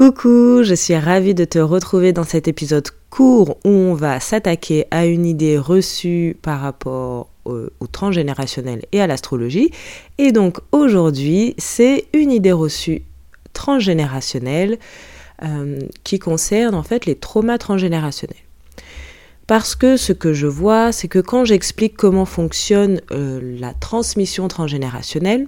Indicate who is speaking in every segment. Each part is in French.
Speaker 1: Coucou, je suis ravie de te retrouver dans cet épisode court où on va s'attaquer à une idée reçue par rapport au, transgénérationnel et à l'astrologie. Et donc aujourd'hui, c'est une idée reçue transgénérationnelle euh, qui concerne en fait les traumas transgénérationnels. Parce que ce que je vois, c'est que quand j'explique comment fonctionne euh, la transmission transgénérationnelle,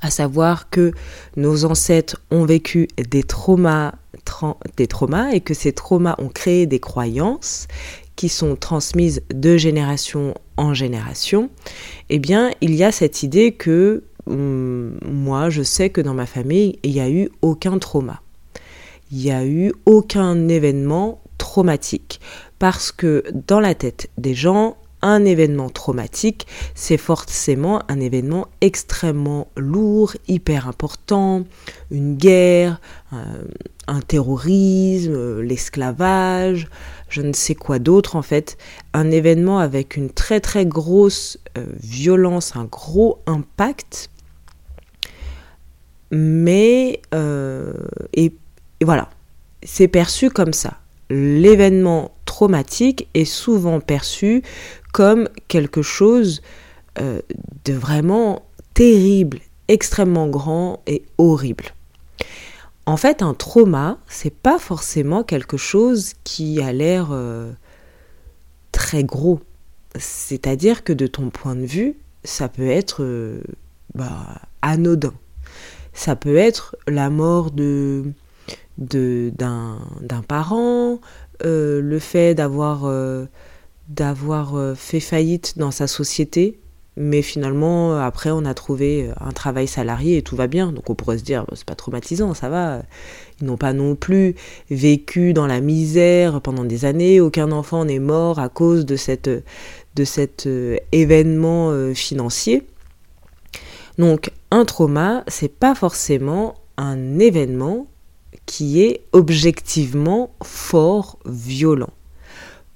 Speaker 1: à savoir que nos ancêtres ont vécu des traumas, et que ces traumas ont créé des croyances qui sont transmises de génération en génération, eh bien, il y a cette idée que hum, moi, je sais que dans ma famille, il n'y a eu aucun trauma. Il n'y a eu aucun événement traumatique. Parce que dans la tête des gens, un événement traumatique, c'est forcément un événement extrêmement lourd, hyper important, une guerre, euh, un terrorisme, l'esclavage, je ne sais quoi d'autre en fait, un événement avec une très très grosse euh, violence, un gros impact, mais euh, et voilà, c'est perçu comme ça. L'événement traumatique est souvent perçu comme quelque chose euh, de vraiment terrible, extrêmement grand et horrible. En fait, un trauma, c'est pas forcément quelque chose qui a l'air euh, très gros. C'est-à-dire que de ton point de vue, ça peut être euh, bah, anodin. Ça peut être la mort de d'un parent, le fait d'avoir d'avoir euh, fait faillite dans sa société, mais finalement, après, on a trouvé euh, un travail salarié et tout va bien. Donc on pourrait se dire, c'est pas traumatisant, ça va. Ils n'ont pas non plus vécu dans la misère pendant des années. Aucun enfant n'est mort à cause de, cette, de cet euh, événement financier. Donc un trauma, c'est pas forcément un événement qui est objectivement fort, violent.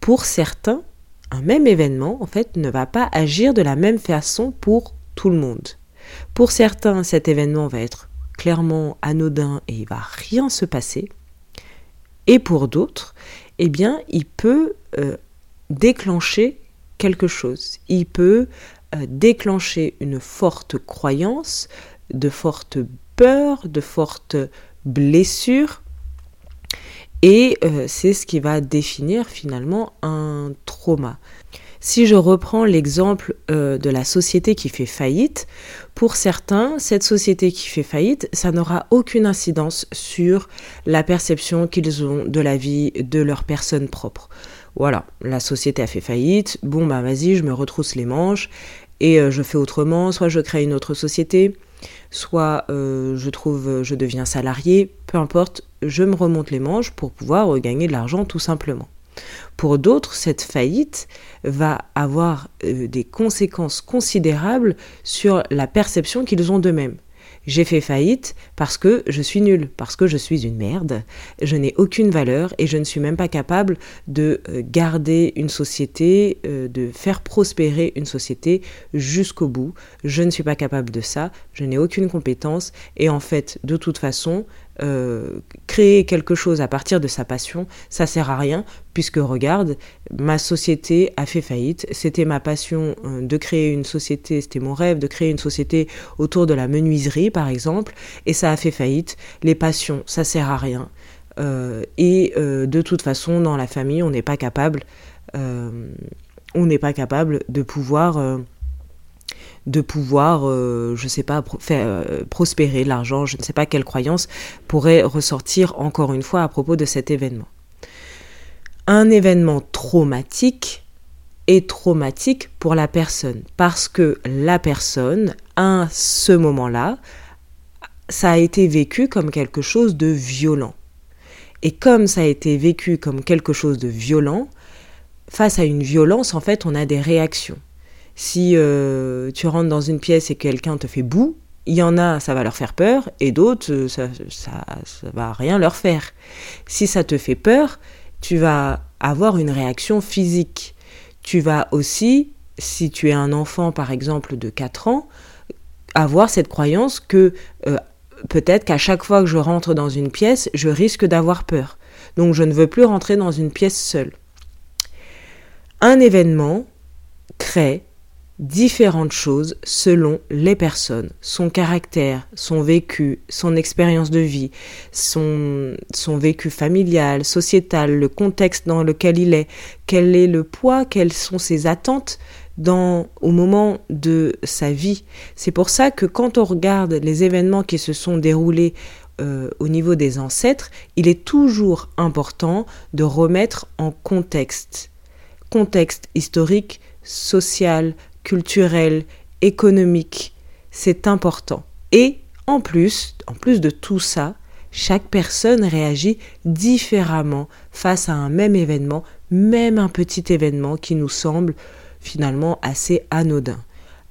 Speaker 1: Pour certains, un même événement, en fait, ne va pas agir de la même façon pour tout le monde. Pour certains, cet événement va être clairement anodin et il va rien se passer. Et pour d'autres, eh bien, il peut euh, déclencher quelque chose. Il peut euh, déclencher une forte croyance, de fortes peurs, de fortes blessures et euh, c'est ce qui va définir finalement un trauma. Si je reprends l'exemple euh, de la société qui fait faillite, pour certains, cette société qui fait faillite, ça n'aura aucune incidence sur la perception qu'ils ont de la vie de leur personne propre. Voilà, la société a fait faillite, bon bah vas-y, je me retrousse les manches et euh, je fais autrement, soit je crée une autre société, soit je trouve, je deviens salarié, peu importe, je me remonte les manches pour pouvoir gagner de l'argent tout simplement. Pour d'autres, cette faillite va avoir euh, des conséquences considérables sur la perception qu'ils ont d'eux-mêmes. J'ai fait faillite parce que je suis nul, parce que je suis une merde, je n'ai aucune valeur et je ne suis même pas capable de euh, garder une société, euh, de faire prospérer une société jusqu'au bout. Je ne suis pas capable de ça, je n'ai aucune compétence et en fait, de toute façon, euh, créer quelque chose à partir de sa passion, ça sert à rien, puisque regarde, ma société a fait faillite. C'était ma passion euh, de créer une société, c'était mon rêve de créer une société autour de la menuiserie, par exemple, et ça a fait faillite. Les passions, ça sert à rien. Euh, et de toute façon, dans la famille, on n'est pas capable on n'est pas capable de pouvoir de pouvoir, euh, je ne sais pas, faire euh, prospérer l'argent, je ne sais pas quelle croyance pourrait ressortir encore une fois à propos de cet événement. Un événement traumatique est traumatique pour la personne parce que la personne, à ce moment-là, ça a été vécu comme quelque chose de violent. Et comme ça a été vécu comme quelque chose de violent, face à une violence, en fait, on a des réactions. Si euh, tu rentres dans une pièce et quelqu'un te fait boue, il y en a, ça va leur faire peur, et d'autres, euh, ça, ça, ça, va rien leur faire. Si ça te fait peur, tu vas avoir une réaction physique. Tu vas aussi, si tu es un enfant par exemple de 4 ans, avoir cette croyance que euh, peut-être qu'à chaque fois que je rentre dans une pièce, je risque d'avoir peur. Donc je ne veux plus rentrer dans une pièce seule. Un événement crée différentes choses selon les personnes, son caractère, son vécu, son expérience de vie, son, son vécu familial, sociétal, le contexte dans lequel il est, quel est le poids, quelles sont ses attentes dans, au moment de sa vie. C'est pour ça que quand on regarde les événements qui se sont déroulés euh, au niveau des ancêtres, il est toujours important de remettre en contexte. Contexte historique, social, culturel, économique. C'est important. Et en plus, en plus de tout ça, chaque personne réagit différemment face à un même événement, même un petit événement qui nous semble finalement assez anodin.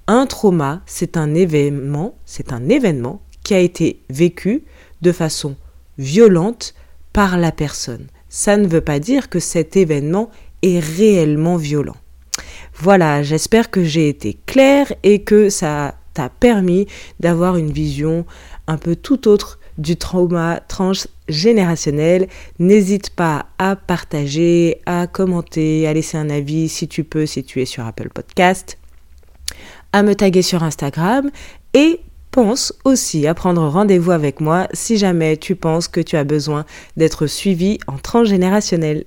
Speaker 1: Un trauma, c'est un événement, c'est un événement qui a été vécu de façon violente par la personne. Ça ne veut pas dire que cet événement est réellement violent. Voilà, j'espère que j'ai été claire et que ça t'a permis d'avoir une vision un peu tout autre du trauma transgénérationnel. N'hésite pas à partager, à commenter, à laisser un avis si tu peux, si tu es sur Apple Podcast, à me taguer sur Instagram et pense aussi à prendre rendez-vous avec moi si jamais tu penses que tu as besoin d'être suivi en transgénérationnel.